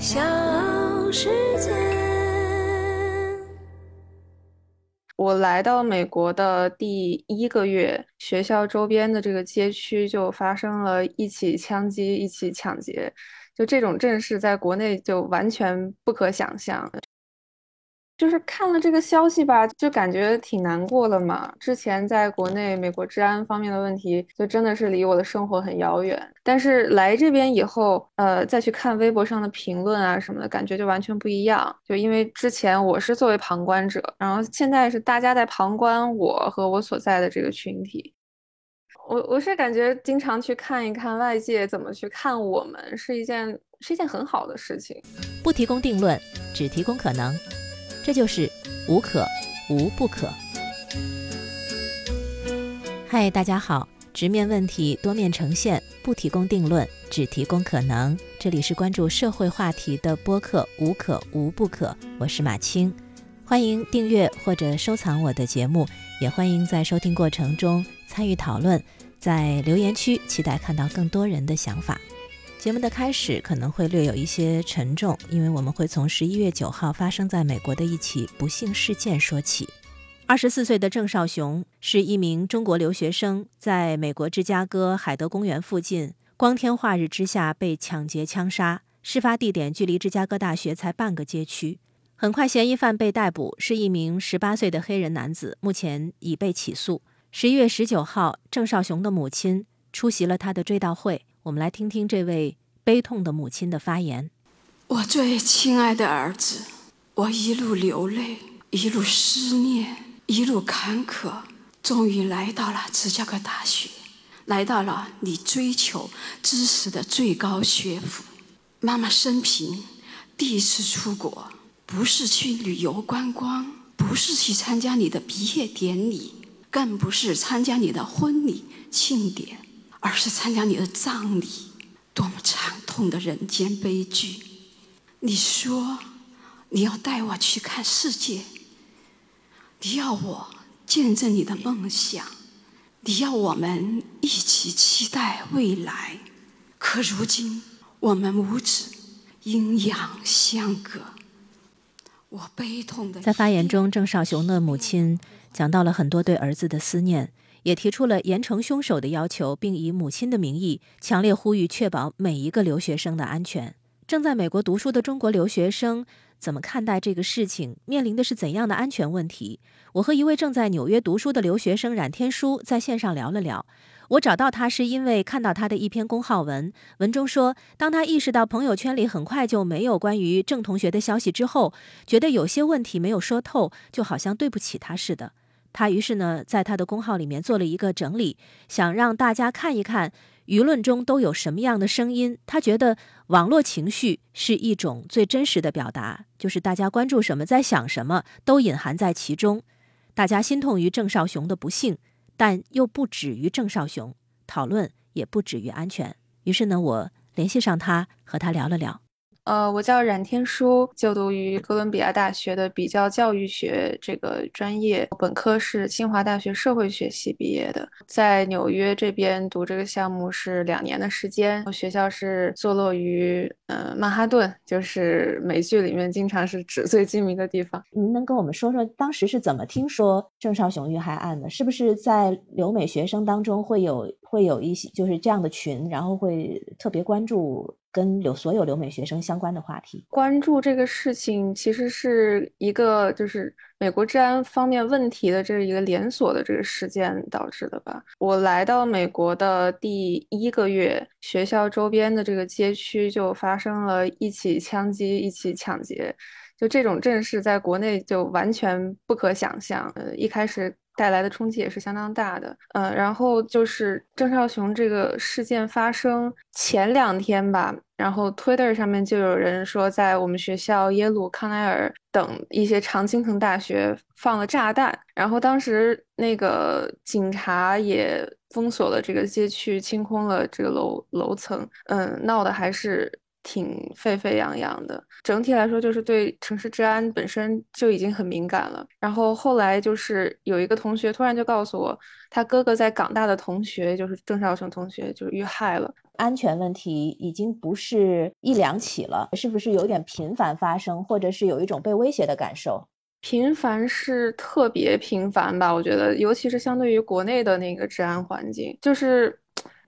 小世界。我来到美国的第一个月，学校周边的这个街区就发生了一起枪击、一起抢劫，就这种阵势在国内就完全不可想象。就是看了这个消息吧，就感觉挺难过的嘛。之前在国内美国治安方面的问题，就真的是离我的生活很遥远。但是来这边以后，呃，再去看微博上的评论啊什么的，感觉就完全不一样。就因为之前我是作为旁观者，然后现在是大家在旁观我和我所在的这个群体。我我是感觉经常去看一看外界怎么去看我们，是一件是一件很好的事情。不提供定论，只提供可能。这就是无可无不可。嗨，大家好，直面问题，多面呈现，不提供定论，只提供可能。这里是关注社会话题的播客《无可无不可》，我是马青，欢迎订阅或者收藏我的节目，也欢迎在收听过程中参与讨论，在留言区期待看到更多人的想法。节目的开始可能会略有一些沉重，因为我们会从十一月九号发生在美国的一起不幸事件说起。二十四岁的郑少雄是一名中国留学生，在美国芝加哥海德公园附近光天化日之下被抢劫枪杀，事发地点距离芝加哥大学才半个街区。很快，嫌疑犯被逮捕，是一名十八岁的黑人男子，目前已被起诉。十一月十九号，郑少雄的母亲出席了他的追悼会。我们来听听这位悲痛的母亲的发言。我最亲爱的儿子，我一路流泪，一路思念，一路坎坷，终于来到了芝加哥大学，来到了你追求知识的最高学府。妈妈生平第一次出国，不是去旅游观光，不是去参加你的毕业典礼，更不是参加你的婚礼庆典。而是参加你的葬礼，多么惨痛的人间悲剧！你说你要带我去看世界，你要我见证你的梦想，你要我们一起期待未来。可如今我们母子阴阳相隔，我悲痛的。在发言中，郑少雄的母亲讲到了很多对儿子的思念。也提出了严惩凶手的要求，并以母亲的名义强烈呼吁确保每一个留学生的安全。正在美国读书的中国留学生怎么看待这个事情？面临的是怎样的安全问题？我和一位正在纽约读书的留学生冉天书在线上聊了聊。我找到他是因为看到他的一篇公号文，文中说，当他意识到朋友圈里很快就没有关于郑同学的消息之后，觉得有些问题没有说透，就好像对不起他似的。他于是呢，在他的公号里面做了一个整理，想让大家看一看舆论中都有什么样的声音。他觉得网络情绪是一种最真实的表达，就是大家关注什么，在想什么，都隐含在其中。大家心痛于郑少雄的不幸，但又不止于郑少雄，讨论也不止于安全。于是呢，我联系上他，和他聊了聊。呃，我叫冉天舒，就读于哥伦比亚大学的比较教育学这个专业，本科是清华大学社会学系毕业的，在纽约这边读这个项目是两年的时间。学校是坐落于呃曼哈顿，就是美剧里面经常是纸醉金迷的地方。您能跟我们说说当时是怎么听说郑少雄遇害案的？是不是在留美学生当中会有会有一些就是这样的群，然后会特别关注？跟留所有留美学生相关的话题，关注这个事情其实是一个就是美国治安方面问题的这一个连锁的这个事件导致的吧。我来到美国的第一个月，学校周边的这个街区就发生了一起枪击、一起抢劫，就这种阵势在国内就完全不可想象。呃，一开始。带来的冲击也是相当大的，嗯，然后就是郑少雄这个事件发生前两天吧，然后 Twitter 上面就有人说，在我们学校、耶鲁、康奈尔等一些常青藤大学放了炸弹，然后当时那个警察也封锁了这个街区，清空了这个楼楼层，嗯，闹的还是挺沸沸扬扬的。整体来说，就是对城市治安本身就已经很敏感了。然后后来就是有一个同学突然就告诉我，他哥哥在港大的同学，就是郑少雄同学，就是遇害了。安全问题已经不是一两起了，是不是有点频繁发生，或者是有一种被威胁的感受？频繁是特别频繁吧？我觉得，尤其是相对于国内的那个治安环境，就是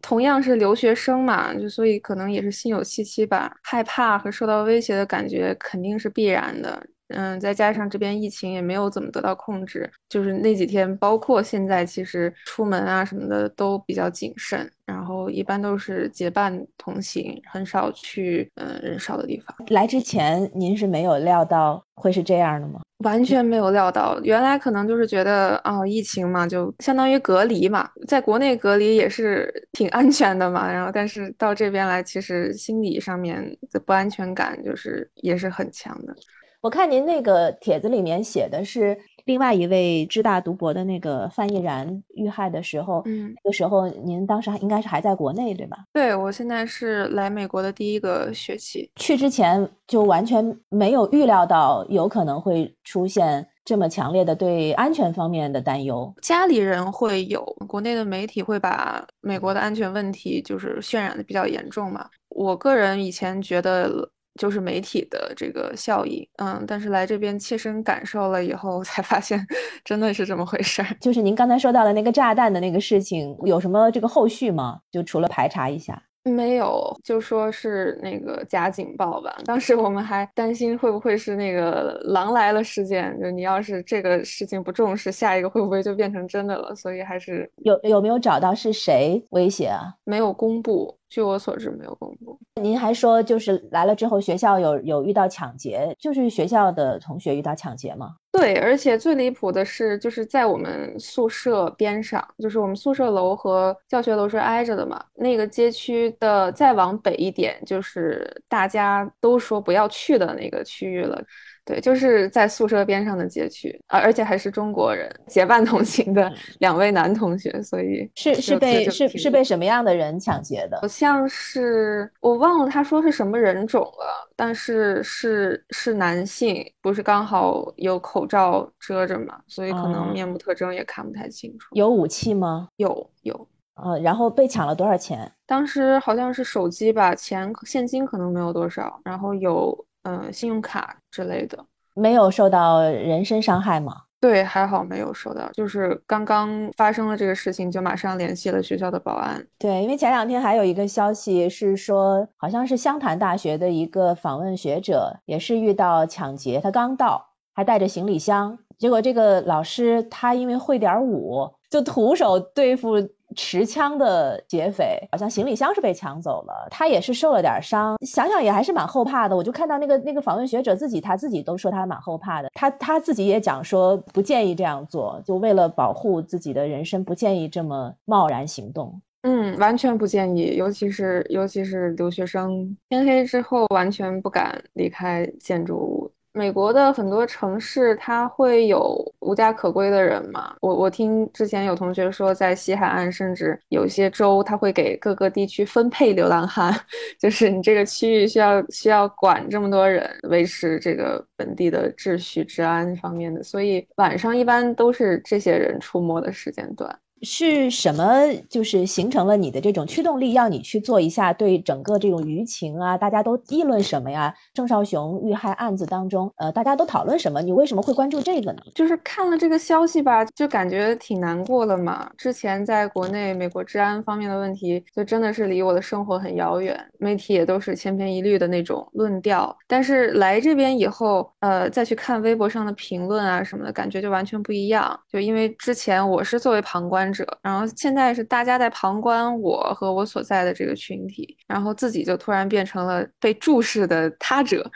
同样是留学生嘛，就所以可能也是心有戚戚吧，害怕和受到威胁的感觉肯定是必然的。嗯，再加上这边疫情也没有怎么得到控制，就是那几天，包括现在，其实出门啊什么的都比较谨慎，然后一般都是结伴同行，很少去嗯人少的地方。来之前您是没有料到会是这样的吗？完全没有料到，原来可能就是觉得啊，疫情嘛，就相当于隔离嘛，在国内隔离也是挺安全的嘛，然后但是到这边来，其实心理上面的不安全感就是也是很强的。我看您那个帖子里面写的是另外一位知大读博的那个范逸然遇害的时候，嗯，那个时候您当时应该是还在国内对吧？对，我现在是来美国的第一个学期，去之前就完全没有预料到有可能会出现这么强烈的对安全方面的担忧。家里人会有，国内的媒体会把美国的安全问题就是渲染的比较严重嘛。我个人以前觉得。就是媒体的这个效应，嗯，但是来这边切身感受了以后，才发现真的是这么回事儿。就是您刚才说到的那个炸弹的那个事情，有什么这个后续吗？就除了排查一下。没有，就说是那个假警报吧。当时我们还担心会不会是那个狼来了事件，就你要是这个事情不重视，下一个会不会就变成真的了？所以还是有有没有找到是谁威胁啊？没有公布，据我所知没有公布。您还说就是来了之后学校有有遇到抢劫，就是学校的同学遇到抢劫吗？对，而且最离谱的是，就是在我们宿舍边上，就是我们宿舍楼和教学楼是挨着的嘛。那个街区的再往北一点，就是大家都说不要去的那个区域了。对，就是在宿舍边上的街区，而而且还是中国人结伴同行的两位男同学，所以是是被是是被什么样的人抢劫的？好像是我忘了他说是什么人种了，但是是是男性，不是刚好有口罩遮着嘛，所以可能面部特征也看不太清楚。有武器吗？有有。呃，然后被抢了多少钱？当时好像是手机吧，钱现金可能没有多少，然后有。嗯，信用卡之类的没有受到人身伤害吗？对，还好没有受到，就是刚刚发生了这个事情，就马上联系了学校的保安。对，因为前两天还有一个消息是说，好像是湘潭大学的一个访问学者也是遇到抢劫，他刚到，还带着行李箱，结果这个老师他因为会点舞，就徒手对付。持枪的劫匪好像行李箱是被抢走了，他也是受了点伤。想想也还是蛮后怕的。我就看到那个那个访问学者自己，他自己都说他蛮后怕的。他他自己也讲说不建议这样做，就为了保护自己的人身，不建议这么贸然行动。嗯，完全不建议，尤其是尤其是留学生，天黑之后完全不敢离开建筑物。美国的很多城市，它会有无家可归的人嘛？我我听之前有同学说，在西海岸，甚至有些州，他会给各个地区分配流浪汉，就是你这个区域需要需要管这么多人，维持这个本地的秩序、治安方面的，所以晚上一般都是这些人出没的时间段。是什么？就是形成了你的这种驱动力，要你去做一下对整个这种舆情啊，大家都议论什么呀？郑少雄遇害案子当中，呃，大家都讨论什么？你为什么会关注这个呢？就是看了这个消息吧，就感觉挺难过的嘛。之前在国内美国治安方面的问题，就真的是离我的生活很遥远，媒体也都是千篇一律的那种论调。但是来这边以后，呃，再去看微博上的评论啊什么的，感觉就完全不一样。就因为之前我是作为旁观。者，然后现在是大家在旁观我和我所在的这个群体，然后自己就突然变成了被注视的他者，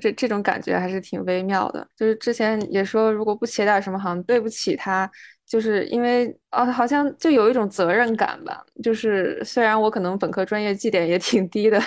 这这种感觉还是挺微妙的。就是之前也说，如果不写点什么，好像对不起他。就是因为啊，好像就有一种责任感吧。就是虽然我可能本科专业绩点也挺低的，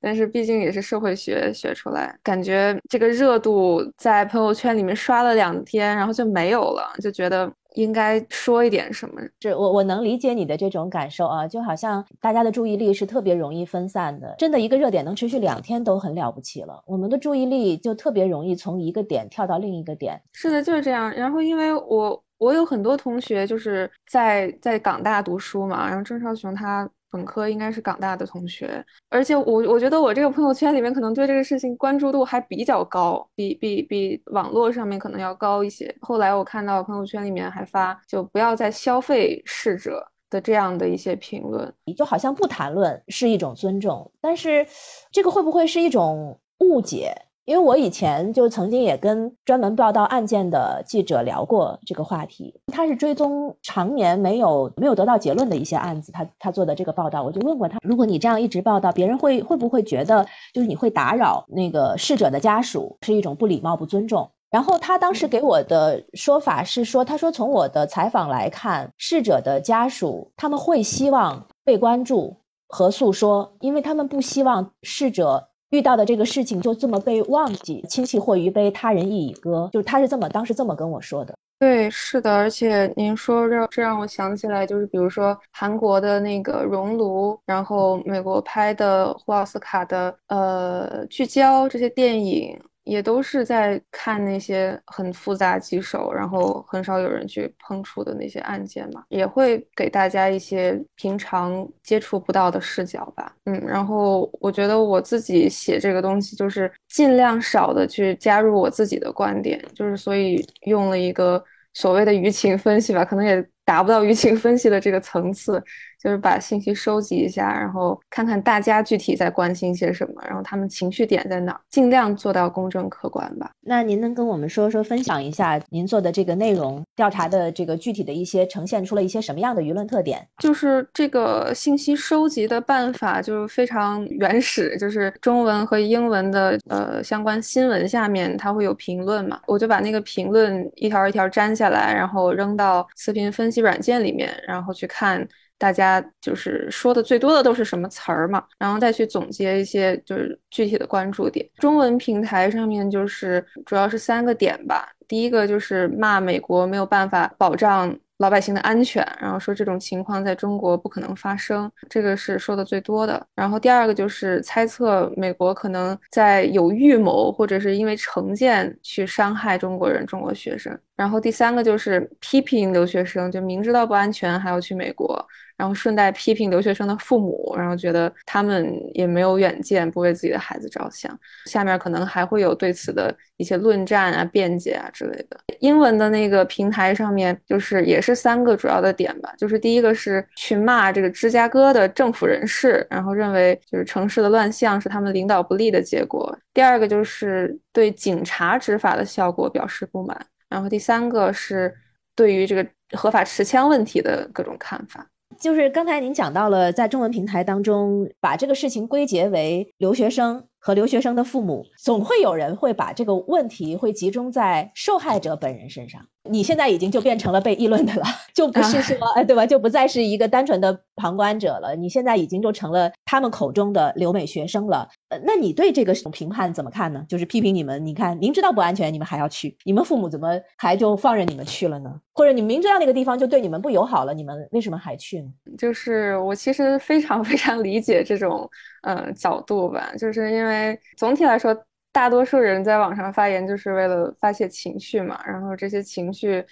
但是毕竟也是社会学学出来，感觉这个热度在朋友圈里面刷了两天，然后就没有了，就觉得应该说一点什么。是我我能理解你的这种感受啊，就好像大家的注意力是特别容易分散的，真的一个热点能持续两天都很了不起了。我们的注意力就特别容易从一个点跳到另一个点。是的，就是这样。然后因为我我有很多同学就是在在港大读书嘛，然后郑少雄他。本科应该是港大的同学，而且我我觉得我这个朋友圈里面可能对这个事情关注度还比较高，比比比网络上面可能要高一些。后来我看到朋友圈里面还发就不要再消费逝者的这样的一些评论，就好像不谈论是一种尊重，但是这个会不会是一种误解？因为我以前就曾经也跟专门报道案件的记者聊过这个话题，他是追踪常年没有没有得到结论的一些案子，他他做的这个报道，我就问过他，如果你这样一直报道，别人会会不会觉得就是你会打扰那个逝者的家属，是一种不礼貌、不尊重？然后他当时给我的说法是说，他说从我的采访来看，逝者的家属他们会希望被关注和诉说，因为他们不希望逝者。遇到的这个事情就这么被忘记，亲戚或于悲，他人亦已歌，就是他是这么当时这么跟我说的。对，是的，而且您说这这让我想起来，就是比如说韩国的那个《熔炉》，然后美国拍的获奥斯卡的呃《聚焦》这些电影。也都是在看那些很复杂棘手，然后很少有人去碰触的那些案件嘛，也会给大家一些平常接触不到的视角吧。嗯，然后我觉得我自己写这个东西，就是尽量少的去加入我自己的观点，就是所以用了一个所谓的舆情分析吧，可能也达不到舆情分析的这个层次。就是把信息收集一下，然后看看大家具体在关心些什么，然后他们情绪点在哪儿，尽量做到公正客观吧。那您能跟我们说说，分享一下您做的这个内容调查的这个具体的一些呈现出了一些什么样的舆论特点？就是这个信息收集的办法就是非常原始，就是中文和英文的呃相关新闻下面它会有评论嘛，我就把那个评论一条一条粘下来，然后扔到词频分析软件里面，然后去看。大家就是说的最多的都是什么词儿嘛，然后再去总结一些就是具体的关注点。中文平台上面就是主要是三个点吧，第一个就是骂美国没有办法保障老百姓的安全，然后说这种情况在中国不可能发生，这个是说的最多的。然后第二个就是猜测美国可能在有预谋或者是因为成见去伤害中国人、中国学生。然后第三个就是批评留学生，就明知道不安全还要去美国。然后顺带批评留学生的父母，然后觉得他们也没有远见，不为自己的孩子着想。下面可能还会有对此的一些论战啊、辩解啊之类的。英文的那个平台上面，就是也是三个主要的点吧，就是第一个是去骂这个芝加哥的政府人士，然后认为就是城市的乱象是他们领导不力的结果。第二个就是对警察执法的效果表示不满，然后第三个是对于这个合法持枪问题的各种看法。就是刚才您讲到了，在中文平台当中，把这个事情归结为留学生和留学生的父母，总会有人会把这个问题会集中在受害者本人身上。你现在已经就变成了被议论的了，就不是说，哎，对吧？就不再是一个单纯的旁观者了。你现在已经就成了他们口中的留美学生了。呃，那你对这个评判怎么看呢？就是批评你们，你看明知道不安全，你们还要去，你们父母怎么还就放任你们去了呢？或者你明知道那个地方就对你们不友好了，你们为什么还去呢？就是我其实非常非常理解这种呃角度吧，就是因因为总体来说。大多数人在网上发言就是为了发泄情绪嘛，然后这些情绪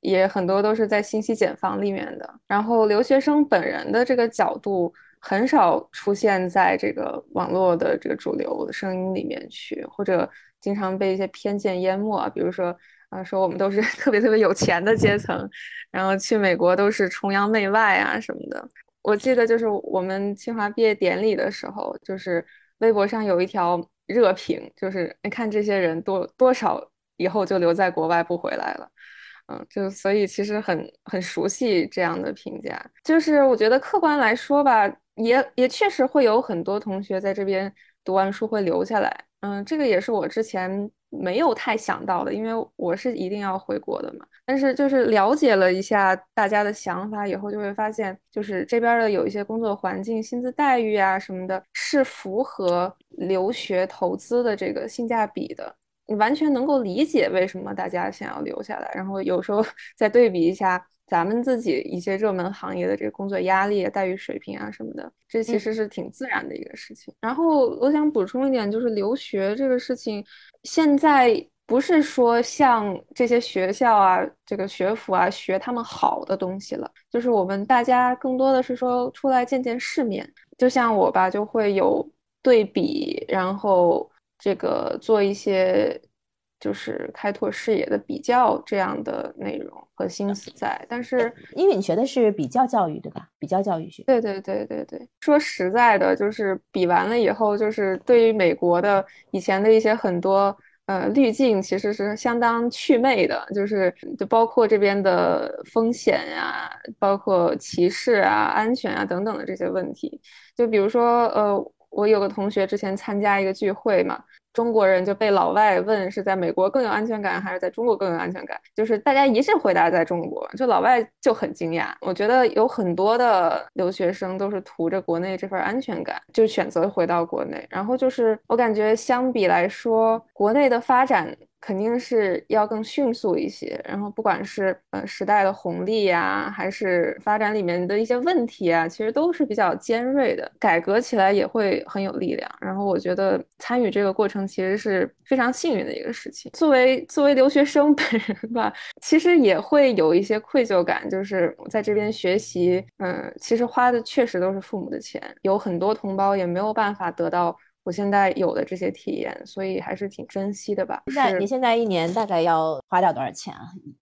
也很多都是在信息茧房里面的。然后留学生本人的这个角度很少出现在这个网络的这个主流声音里面去，或者经常被一些偏见淹没。比如说，啊，说我们都是 特别特别有钱的阶层，然后去美国都是崇洋媚外啊什么的。我记得就是我们清华毕业典礼的时候，就是微博上有一条。热评就是你看这些人多多少以后就留在国外不回来了，嗯，就所以其实很很熟悉这样的评价。就是我觉得客观来说吧，也也确实会有很多同学在这边读完书会留下来，嗯，这个也是我之前没有太想到的，因为我是一定要回国的嘛。但是就是了解了一下大家的想法以后，就会发现，就是这边的有一些工作环境、薪资待遇啊什么的，是符合留学投资的这个性价比的。你完全能够理解为什么大家想要留下来，然后有时候 再对比一下咱们自己一些热门行业的这个工作压力、待遇水平啊什么的，这其实是挺自然的一个事情。然后我想补充一点，就是留学这个事情，现在不是说像这些学校啊、这个学府啊学他们好的东西了，就是我们大家更多的是说出来见见世面。就像我吧，就会有对比，然后。这个做一些就是开拓视野的比较这样的内容和心思在，但是因为你学的是比较教育，对吧？比较教育学。对对对对对。说实在的，就是比完了以后，就是对于美国的以前的一些很多呃滤镜，其实是相当祛魅的，就是就包括这边的风险呀，包括歧视啊、安全啊等等的这些问题。就比如说呃。我有个同学之前参加一个聚会嘛，中国人就被老外问是在美国更有安全感还是在中国更有安全感，就是大家一致回答在中国，就老外就很惊讶。我觉得有很多的留学生都是图着国内这份安全感，就选择回到国内。然后就是我感觉相比来说，国内的发展。肯定是要更迅速一些，然后不管是呃时代的红利呀，还是发展里面的一些问题啊，其实都是比较尖锐的，改革起来也会很有力量。然后我觉得参与这个过程其实是非常幸运的一个事情。作为作为留学生本人吧，其实也会有一些愧疚感，就是在这边学习，嗯，其实花的确实都是父母的钱，有很多同胞也没有办法得到。我现在有的这些体验，所以还是挺珍惜的吧。那你现在一年大概要花掉多少钱啊？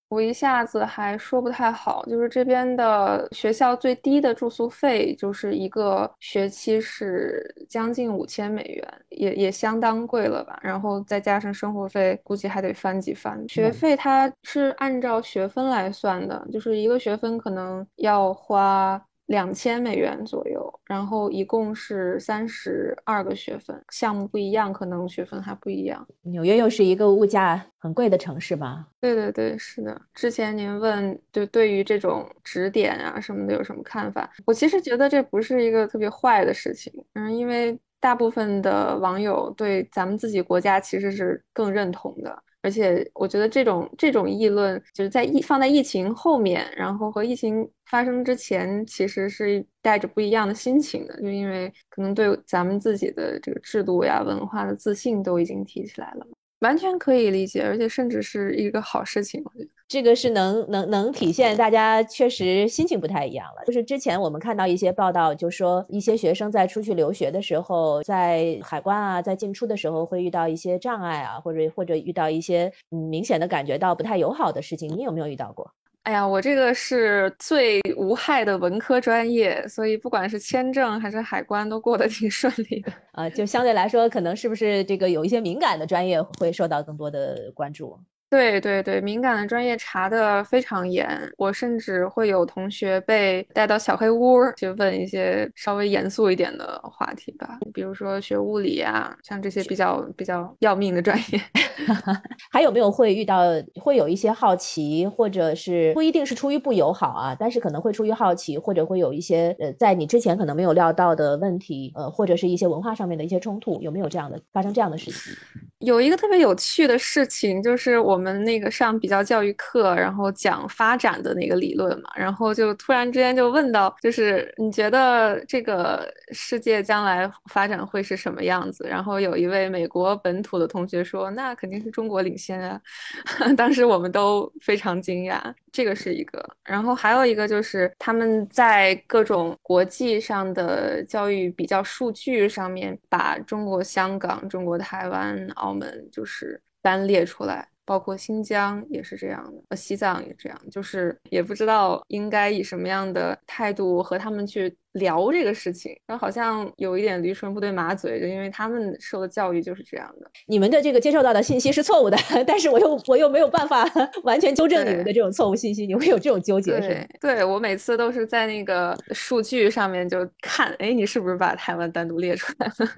我一下子还说不太好，就是这边的学校最低的住宿费，就是一个学期是将近五千美元，也也相当贵了吧。然后再加上生活费，估计还得翻几番。学费它是按照学分来算的，就是一个学分可能要花。两千美元左右，然后一共是三十二个学分，项目不一样，可能学分还不一样。纽约又是一个物价很贵的城市吧？对对对，是的。之前您问，就对于这种指点啊什么的有什么看法？我其实觉得这不是一个特别坏的事情，嗯，因为大部分的网友对咱们自己国家其实是更认同的。而且我觉得这种这种议论，就是在疫放在疫情后面，然后和疫情发生之前，其实是带着不一样的心情的，就因为可能对咱们自己的这个制度呀、文化的自信都已经提起来了。完全可以理解，而且甚至是一个好事情。我觉得这个是能能能体现大家确实心情不太一样了。就是之前我们看到一些报道，就说一些学生在出去留学的时候，在海关啊，在进出的时候会遇到一些障碍啊，或者或者遇到一些明显的感觉到不太友好的事情。你有没有遇到过？哎呀，我这个是最无害的文科专业，所以不管是签证还是海关都过得挺顺利的。啊，就相对来说，可能是不是这个有一些敏感的专业会受到更多的关注？对对对，敏感的专业查的非常严，我甚至会有同学被带到小黑屋去问一些稍微严肃一点的话题吧，比如说学物理啊，像这些比较比较要命的专业。还有没有会遇到会有一些好奇，或者是不一定是出于不友好啊，但是可能会出于好奇，或者会有一些呃在你之前可能没有料到的问题，呃或者是一些文化上面的一些冲突，有没有这样的发生这样的事情？有一个特别有趣的事情，就是我。我们那个上比较教育课，然后讲发展的那个理论嘛，然后就突然之间就问到，就是你觉得这个世界将来发展会是什么样子？然后有一位美国本土的同学说，那肯定是中国领先啊。当时我们都非常惊讶，这个是一个。然后还有一个就是他们在各种国际上的教育比较数据上面，把中国香港、中国台湾、澳门就是单列出来。包括新疆也是这样的，呃，西藏也这样，就是也不知道应该以什么样的态度和他们去聊这个事情，然后好像有一点驴唇不对马嘴，就因为他们受的教育就是这样的。你们的这个接受到的信息是错误的，但是我又我又没有办法 完全纠正你们的这种错误信息，你会有这种纠结是吗？对我每次都是在那个数据上面就看，哎，你是不是把台湾单独列出来了？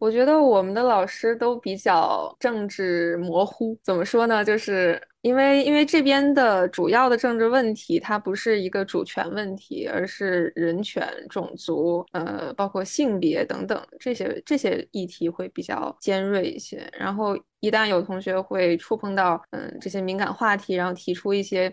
我觉得我们的老师都比较政治模糊，怎么说呢？就是因为因为这边的主要的政治问题，它不是一个主权问题，而是人权、种族，呃，包括性别等等这些这些议题会比较尖锐一些。然后一旦有同学会触碰到嗯这些敏感话题，然后提出一些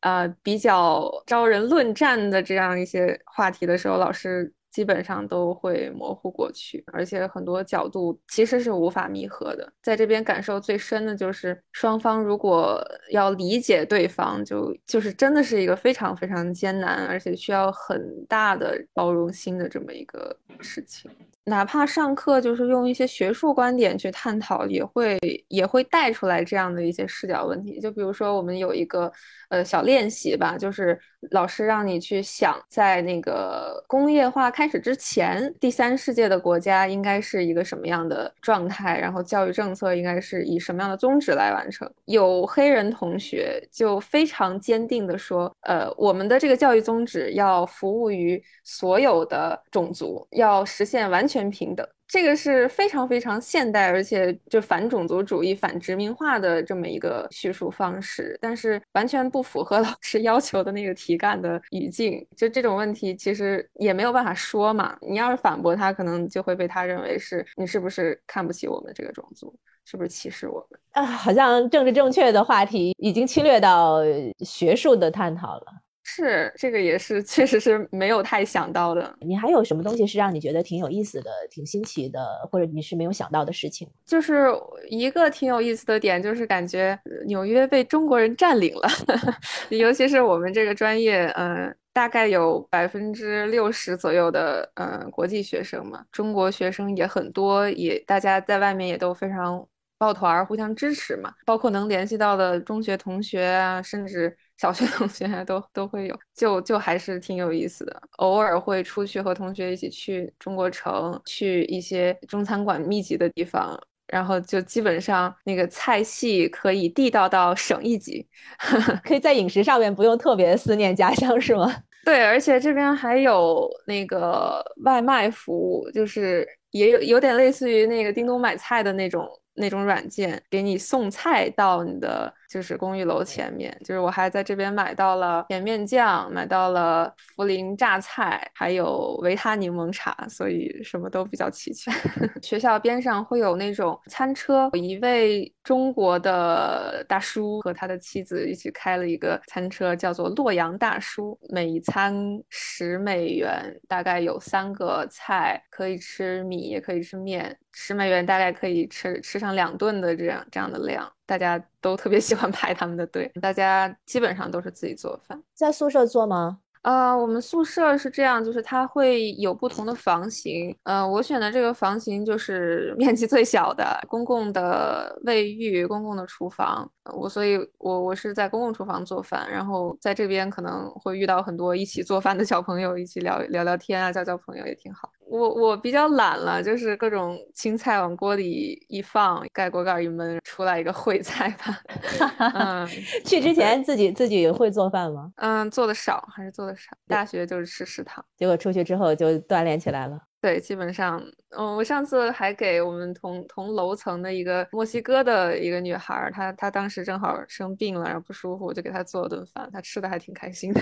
呃比较招人论战的这样一些话题的时候，老师。基本上都会模糊过去，而且很多角度其实是无法弥合的。在这边感受最深的就是双方如果要理解对方，就就是真的是一个非常非常艰难，而且需要很大的包容心的这么一个事情。哪怕上课就是用一些学术观点去探讨，也会也会带出来这样的一些视角问题。就比如说，我们有一个呃小练习吧，就是老师让你去想，在那个工业化开始之前，第三世界的国家应该是一个什么样的状态，然后教育政策应该是以什么样的宗旨来完成。有黑人同学就非常坚定地说，呃，我们的这个教育宗旨要服务于所有的种族，要实现完全。平等，这个是非常非常现代，而且就反种族主义、反殖民化的这么一个叙述方式，但是完全不符合 老师要求的那个题干的语境。就这种问题，其实也没有办法说嘛。你要是反驳他，可能就会被他认为是你是不是看不起我们这个种族，是不是歧视我们啊？好像政治正确的话题已经侵略到学术的探讨了。是，这个也是，确实是没有太想到的。你还有什么东西是让你觉得挺有意思的、挺新奇的，或者你是没有想到的事情？就是一个挺有意思的点，就是感觉纽约被中国人占领了，尤其是我们这个专业，嗯，大概有百分之六十左右的，嗯，国际学生嘛，中国学生也很多，也大家在外面也都非常抱团儿，互相支持嘛，包括能联系到的中学同学啊，甚至。小学同学都都会有，就就还是挺有意思的。偶尔会出去和同学一起去中国城，去一些中餐馆密集的地方，然后就基本上那个菜系可以地道到省一级，可以在饮食上面不用特别思念家乡，是吗？对，而且这边还有那个外卖服务，就是也有有点类似于那个叮咚买菜的那种那种软件，给你送菜到你的。就是公寓楼前面，就是我还在这边买到了甜面酱，买到了涪陵榨菜，还有维他柠檬茶，所以什么都比较齐全。学校边上会有那种餐车，有一位中国的大叔和他的妻子一起开了一个餐车，叫做洛阳大叔，每餐十美元，大概有三个菜，可以吃米也可以吃面，十美元大概可以吃吃上两顿的这样这样的量。大家都特别喜欢排他们的队，大家基本上都是自己做饭，在宿舍做吗？呃，我们宿舍是这样，就是它会有不同的房型。呃，我选的这个房型就是面积最小的，公共的卫浴、公共的厨房。我所以，我我是在公共厨房做饭，然后在这边可能会遇到很多一起做饭的小朋友，一起聊聊聊天啊，交交朋友也挺好。我我比较懒了，就是各种青菜往锅里一放，盖锅盖一焖，出来一个烩菜吧。嗯，去之前自己自己会做饭吗？嗯，做的少，还是做的少。大学就是吃食堂，结果出去之后就锻炼起来了。对，基本上，嗯，我上次还给我们同同楼层的一个墨西哥的一个女孩，她她当时正好生病了，然后不舒服，我就给她做了顿饭，她吃的还挺开心的。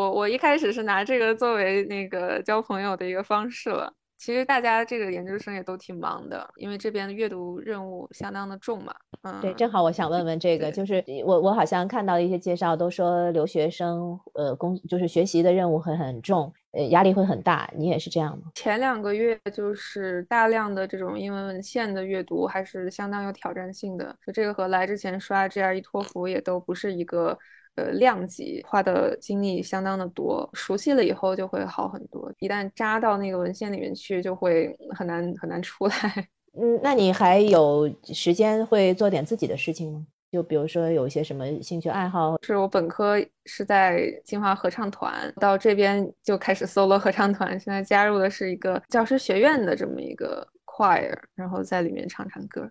我我一开始是拿这个作为那个交朋友的一个方式了。其实大家这个研究生也都挺忙的，因为这边的阅读任务相当的重嘛。嗯，对，正好我想问问这个，就是我我好像看到一些介绍都说留学生呃工就是学习的任务会很重，呃压力会很大，你也是这样吗？前两个月就是大量的这种英文文献的阅读，还是相当有挑战性的。就这个和来之前刷 GRE、托福也都不是一个。呃，量级花的精力相当的多，熟悉了以后就会好很多。一旦扎到那个文献里面去，就会很难很难出来。嗯，那你还有时间会做点自己的事情吗？就比如说有一些什么兴趣爱好？是我本科是在清华合唱团，到这边就开始 solo 合唱团，现在加入的是一个教师学院的这么一个 choir，然后在里面唱唱歌。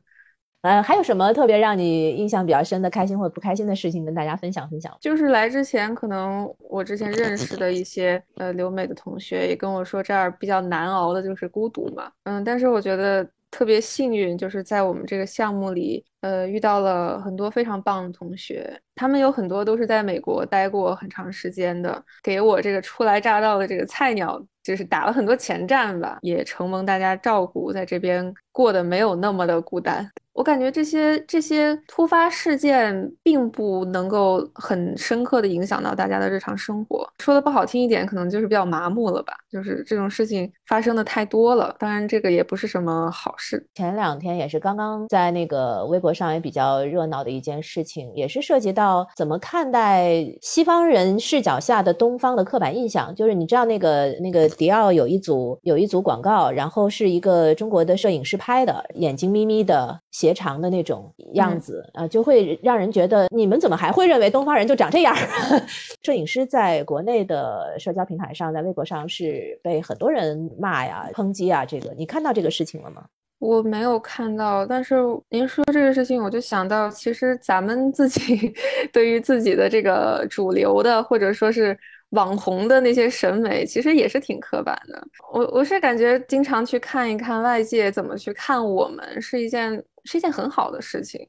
呃，还有什么特别让你印象比较深的、开心或者不开心的事情跟大家分享分享？就是来之前，可能我之前认识的一些呃留美的同学也跟我说，这儿比较难熬的就是孤独嘛。嗯，但是我觉得特别幸运，就是在我们这个项目里，呃，遇到了很多非常棒的同学，他们有很多都是在美国待过很长时间的，给我这个初来乍到的这个菜鸟，就是打了很多前站吧，也承蒙大家照顾，在这边过得没有那么的孤单。我感觉这些这些突发事件并不能够很深刻的影响到大家的日常生活。说的不好听一点，可能就是比较麻木了吧。就是这种事情发生的太多了，当然这个也不是什么好事。前两天也是刚刚在那个微博上也比较热闹的一件事情，也是涉及到怎么看待西方人视角下的东方的刻板印象。就是你知道那个那个迪奥有一组有一组广告，然后是一个中国的摄影师拍的，眼睛眯眯的。斜长的那种样子啊，就会让人觉得你们怎么还会认为东方人就长这样？摄影师在国内的社交平台上，在微博上是被很多人骂呀、抨击啊。这个你看到这个事情了吗？我没有看到，但是您说这个事情，我就想到，其实咱们自己 对于自己的这个主流的，或者说是。网红的那些审美其实也是挺刻板的。我我是感觉经常去看一看外界怎么去看我们，是一件是一件很好的事情。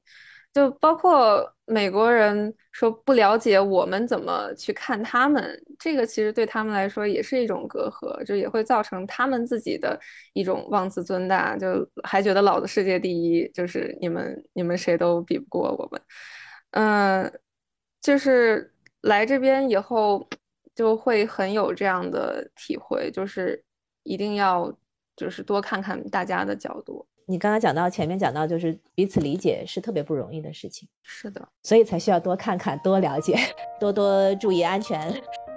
就包括美国人说不了解我们怎么去看他们，这个其实对他们来说也是一种隔阂，就也会造成他们自己的一种妄自尊大，就还觉得老子世界第一，就是你们你们谁都比不过我们。嗯，就是来这边以后。就会很有这样的体会，就是一定要就是多看看大家的角度。你刚刚讲到前面讲到，就是彼此理解是特别不容易的事情。是的，所以才需要多看看、多了解、多多注意安全。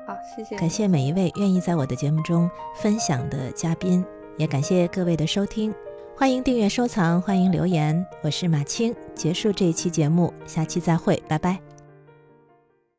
好，谢谢。感谢每一位愿意在我的节目中分享的嘉宾，也感谢各位的收听。欢迎订阅、收藏，欢迎留言。我是马青，结束这一期节目，下期再会，拜拜。